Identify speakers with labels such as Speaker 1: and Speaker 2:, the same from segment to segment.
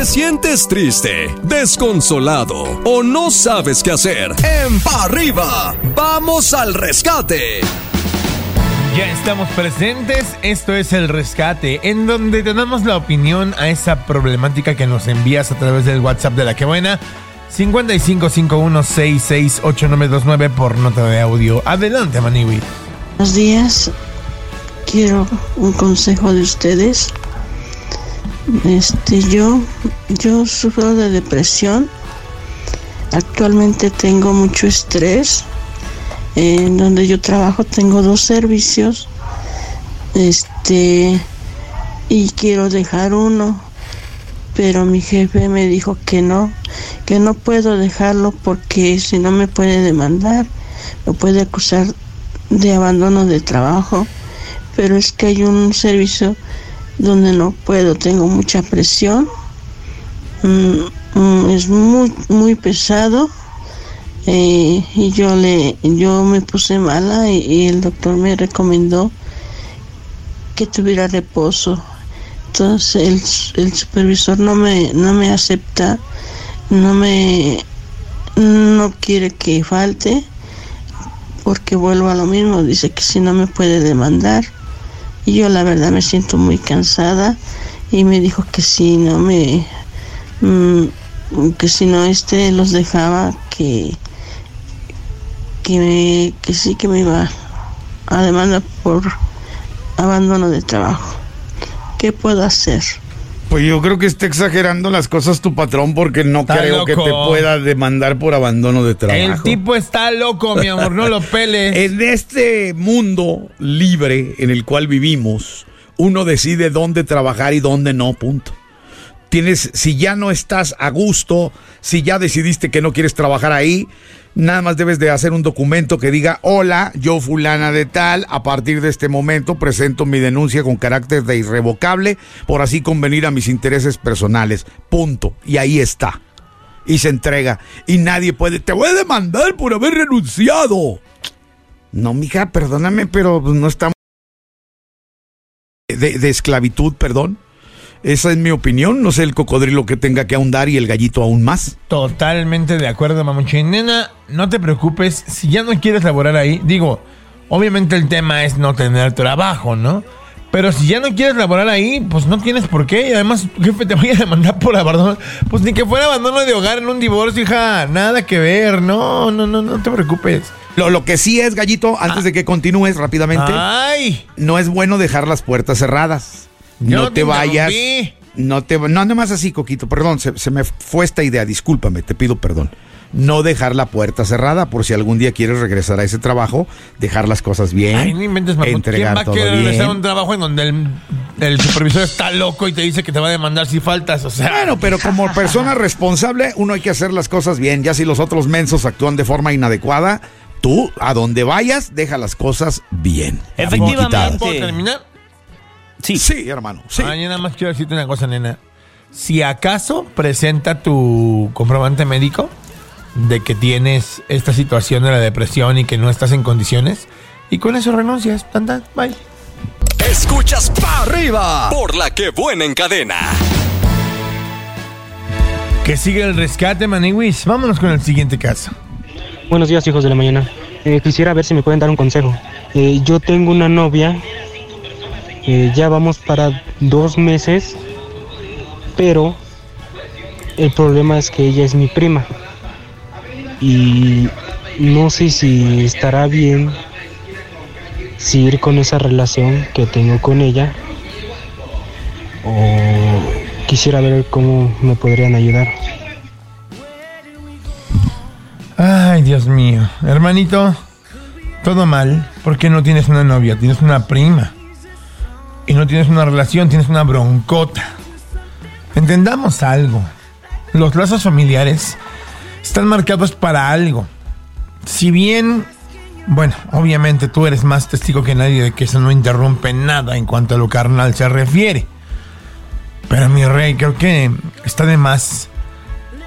Speaker 1: te sientes triste, desconsolado o no sabes qué hacer, en Pa' arriba, vamos al rescate.
Speaker 2: Ya estamos presentes, esto es el rescate, en donde te damos la opinión a esa problemática que nos envías a través del WhatsApp de la que buena. 5551668929 por nota de audio. Adelante, Maniwi.
Speaker 3: Buenos días. Quiero un consejo de ustedes. Este, yo, yo sufro de depresión. Actualmente tengo mucho estrés. En donde yo trabajo tengo dos servicios. Este, y quiero dejar uno. Pero mi jefe me dijo que no, que no puedo dejarlo porque si no me puede demandar, me puede acusar de abandono de trabajo. Pero es que hay un servicio donde no puedo, tengo mucha presión, mm, mm, es muy, muy pesado. eh, y yo le yo me puse mala y, el doctor me recomendó que tuviera reposo. Entonces el, el supervisor no me no me acepta no me no quiere que falte porque vuelvo a lo mismo dice que si no me puede demandar yo la verdad me siento muy cansada. Y me dijo que si no me mm, que si no este los dejaba que que me, que sí que me iba a demandar por abandono de trabajo. Qué puedo hacer
Speaker 4: Pues yo creo que está exagerando las cosas tu patrón porque no
Speaker 2: Está
Speaker 4: creo que te pueda demandar por abandono de trabajo.
Speaker 2: El tipo está loco, mi amor, no lo peles.
Speaker 4: En este mundo libre en el cual vivimos, uno decide dónde trabajar y dónde no, punto. Tienes, si ya no estás a gusto, si ya decidiste que no quieres trabajar ahí, nada más debes de hacer un documento que diga, hola, yo fulana de tal, a partir de este momento presento mi denuncia con carácter de irrevocable por así convenir a mis intereses personales, punto. Y ahí está. Y se entrega. Y nadie puede, te voy a demandar por haber renunciado. No, mija, perdóname, pero pues, no estamos de, de esclavitud, perdón. Esa es mi opinión. No sé el cocodrilo que tenga que ahondar y el gallito aún más.
Speaker 2: Totalmente de acuerdo, mamuchín. Nena, no te preocupes. Si ya no quieres laborar ahí, digo, obviamente el tema es no tener trabajo, ¿no? Pero si ya no quieres laborar ahí, pues no tienes por qué. Y además, tu jefe te vaya a demandar por abandono. Pues ni que fuera abandono de hogar en un divorcio, hija. Nada que ver. No, no, no, no te preocupes.
Speaker 4: Lo, lo que sí es, gallito, antes de que continúes rápidamente,
Speaker 2: ¡Ay!
Speaker 4: no es bueno dejar las puertas cerradas. No
Speaker 2: no
Speaker 4: te vayas. No te no nada más así, Coquito, perdón, se, se me fue esta idea, discúlpame, te pido perdón. No dejar la puerta cerrada por si algún día quieres regresar a ese trabajo, dejar las cosas bien.
Speaker 2: Ay, no inventes, mamón. ¿Quién
Speaker 4: entregar
Speaker 2: va a
Speaker 4: todo
Speaker 2: querer
Speaker 4: bien.
Speaker 2: regresar a un trabajo en donde el, el supervisor está loco y te dice que te va a demandar si faltas? O sea,
Speaker 4: Bueno, pero como persona responsable, uno hay que hacer las cosas bien. Ya si los otros mensos actúan de forma inadecuada, tú, a donde vayas, deja las cosas bien.
Speaker 5: Efectivamente.
Speaker 2: ¿puedo terminar?
Speaker 5: Sí.
Speaker 4: Sí, hermano. Sí.
Speaker 2: Ay, yo nada más quiero decirte una cosa, nena. Si acaso presenta tu comprobante médico de que tienes esta situación de la depresión y que no estás en condiciones, y con eso renuncias. Tan, tan, bye.
Speaker 1: Escuchas Pa' arriba por la que buena en cadena.
Speaker 2: Que sigue el rescate, Maniwis. Vámonos con el siguiente caso.
Speaker 6: Buenos días, hijos de la mañana. Eh, quisiera ver si me pueden dar un consejo. Eh, yo tengo una novia, eh, ya vamos para dos meses, pero el problema es que ella es mi prima. Y no sé si estará bien seguir con esa relación que tengo con ella o quisiera ver cómo me podrían ayudar.
Speaker 2: Ay, Dios mío. Hermanito, todo mal. porque no tienes una novia? Tienes una prima. Y no tienes una relación, tienes una broncota. Entendamos algo. Los lazos familiares están marcados para algo. Si bien, bueno, obviamente tú eres más testigo que nadie de que eso no interrumpe nada en cuanto a lo carnal se refiere. Pero mi rey, creo que está de más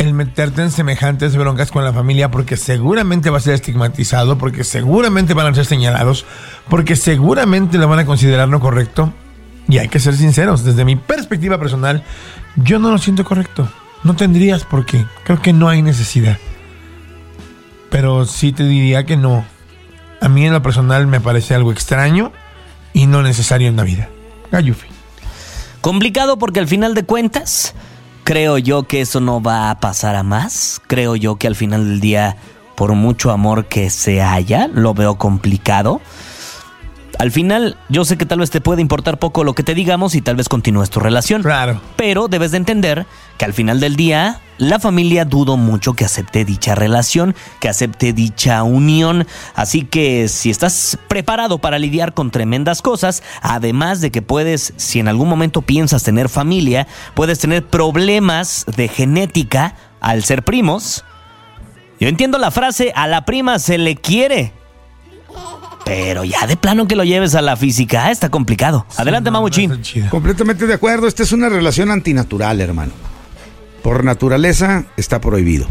Speaker 2: el meterte en semejantes broncas con la familia porque seguramente va a ser estigmatizado, porque seguramente van a ser señalados, porque seguramente lo van a considerar no correcto. Y hay que ser sinceros, desde mi perspectiva personal, yo no lo siento correcto. No tendrías por qué. Creo que no hay necesidad. Pero sí te diría que no. A mí en lo personal me parece algo extraño y no necesario en la vida. Gayufi.
Speaker 5: Complicado porque al final de cuentas, creo yo que eso no va a pasar a más. Creo yo que al final del día, por mucho amor que se haya, lo veo complicado. Al final, yo sé que tal vez te puede importar poco lo que te digamos y tal vez continúes tu relación.
Speaker 2: Claro.
Speaker 5: Pero debes de entender que al final del día, la familia dudo mucho que acepte dicha relación, que acepte dicha unión. Así que si estás preparado para lidiar con tremendas cosas, además de que puedes, si en algún momento piensas tener familia, puedes tener problemas de genética al ser primos. Yo entiendo la frase, a la prima se le quiere. Pero ya de plano que lo lleves a la física, está complicado. Adelante, Mamuchín.
Speaker 4: Completamente de acuerdo. Esta es una relación antinatural, hermano. Por naturaleza está prohibido.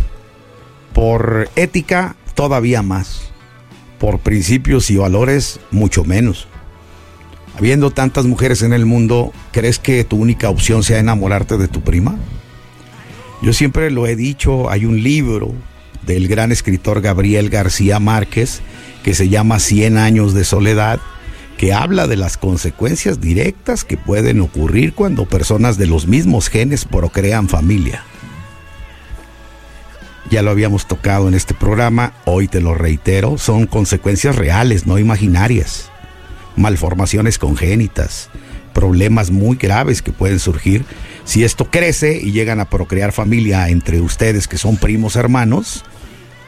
Speaker 4: Por ética, todavía más. Por principios y valores, mucho menos. Habiendo tantas mujeres en el mundo, ¿crees que tu única opción sea enamorarte de tu prima? Yo siempre lo he dicho, hay un libro del gran escritor Gabriel García Márquez que se llama Cien años de soledad, que habla de las consecuencias directas que pueden ocurrir cuando personas de los mismos genes procrean familia. Ya lo habíamos tocado en este programa, hoy te lo reitero, son consecuencias reales, no imaginarias. Malformaciones congénitas, problemas muy graves que pueden surgir si esto crece y llegan a procrear familia entre ustedes que son primos hermanos